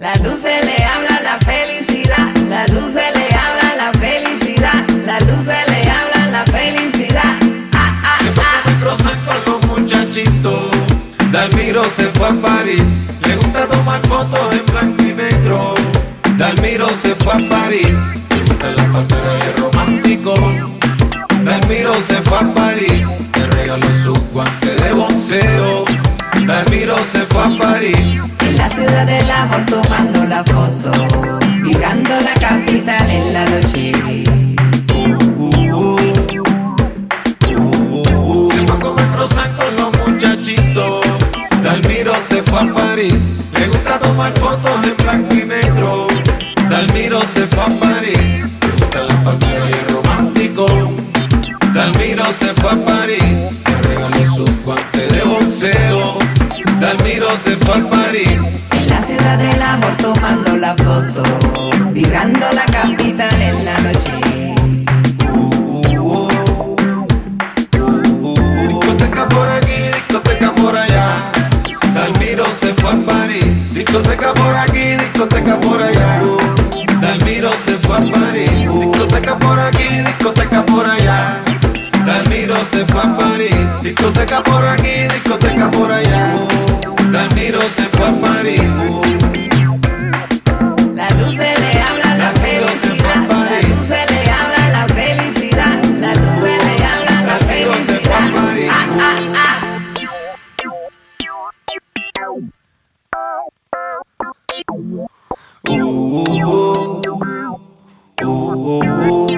Las luces le hablan la felicidad. Las luces le hablan la felicidad. Las luces le hablan la felicidad. Ah, ah, Se fue ah. con los muchachitos. Dalmiro se fue a París. Le gusta tomar fotos en blanco y negro. Dalmiro se fue a París. Le gusta la palmera y el romántico. Dalmiro se fue a París. Le regaló su guante de boxeo. Dalmiro se fue a París. La ciudad del amor tomando la foto. Vibrando la capital en la noche. Se fue a comer croissant los muchachitos. Dalmiro se fue a París. Le gusta tomar fotos en blanco y negro. Dalmiro se fue a París. Le gusta la palmera y el romántico. Dalmiro se fue a París. Le regaló su guante de boxeo. Se fue a París. En la ciudad del amor tomando la foto. Vibrando la capital en la noche. Discoteca por aquí, discoteca por allá. Dalmiro se fue a París. Discoteca por aquí, discoteca por allá. Dalmiro se fue a París. Discoteca por aquí, discoteca por allá. Dalmiro se fue a París. Discoteca por aquí, Cairo se fue a Maribu. La luz se le habla la, felicidad. La luz se le habla la felicidad. La luz se le habla la felicidad. Se fue. Ah, ah, ah. Uh, uh, uh,